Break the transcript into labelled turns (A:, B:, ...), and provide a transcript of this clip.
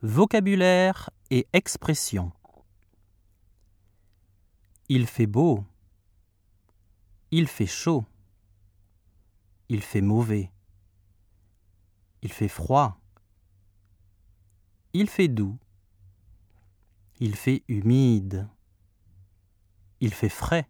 A: Vocabulaire et expression. Il fait beau. Il fait chaud. Il fait mauvais. Il fait froid. Il fait doux. Il fait humide. Il fait frais.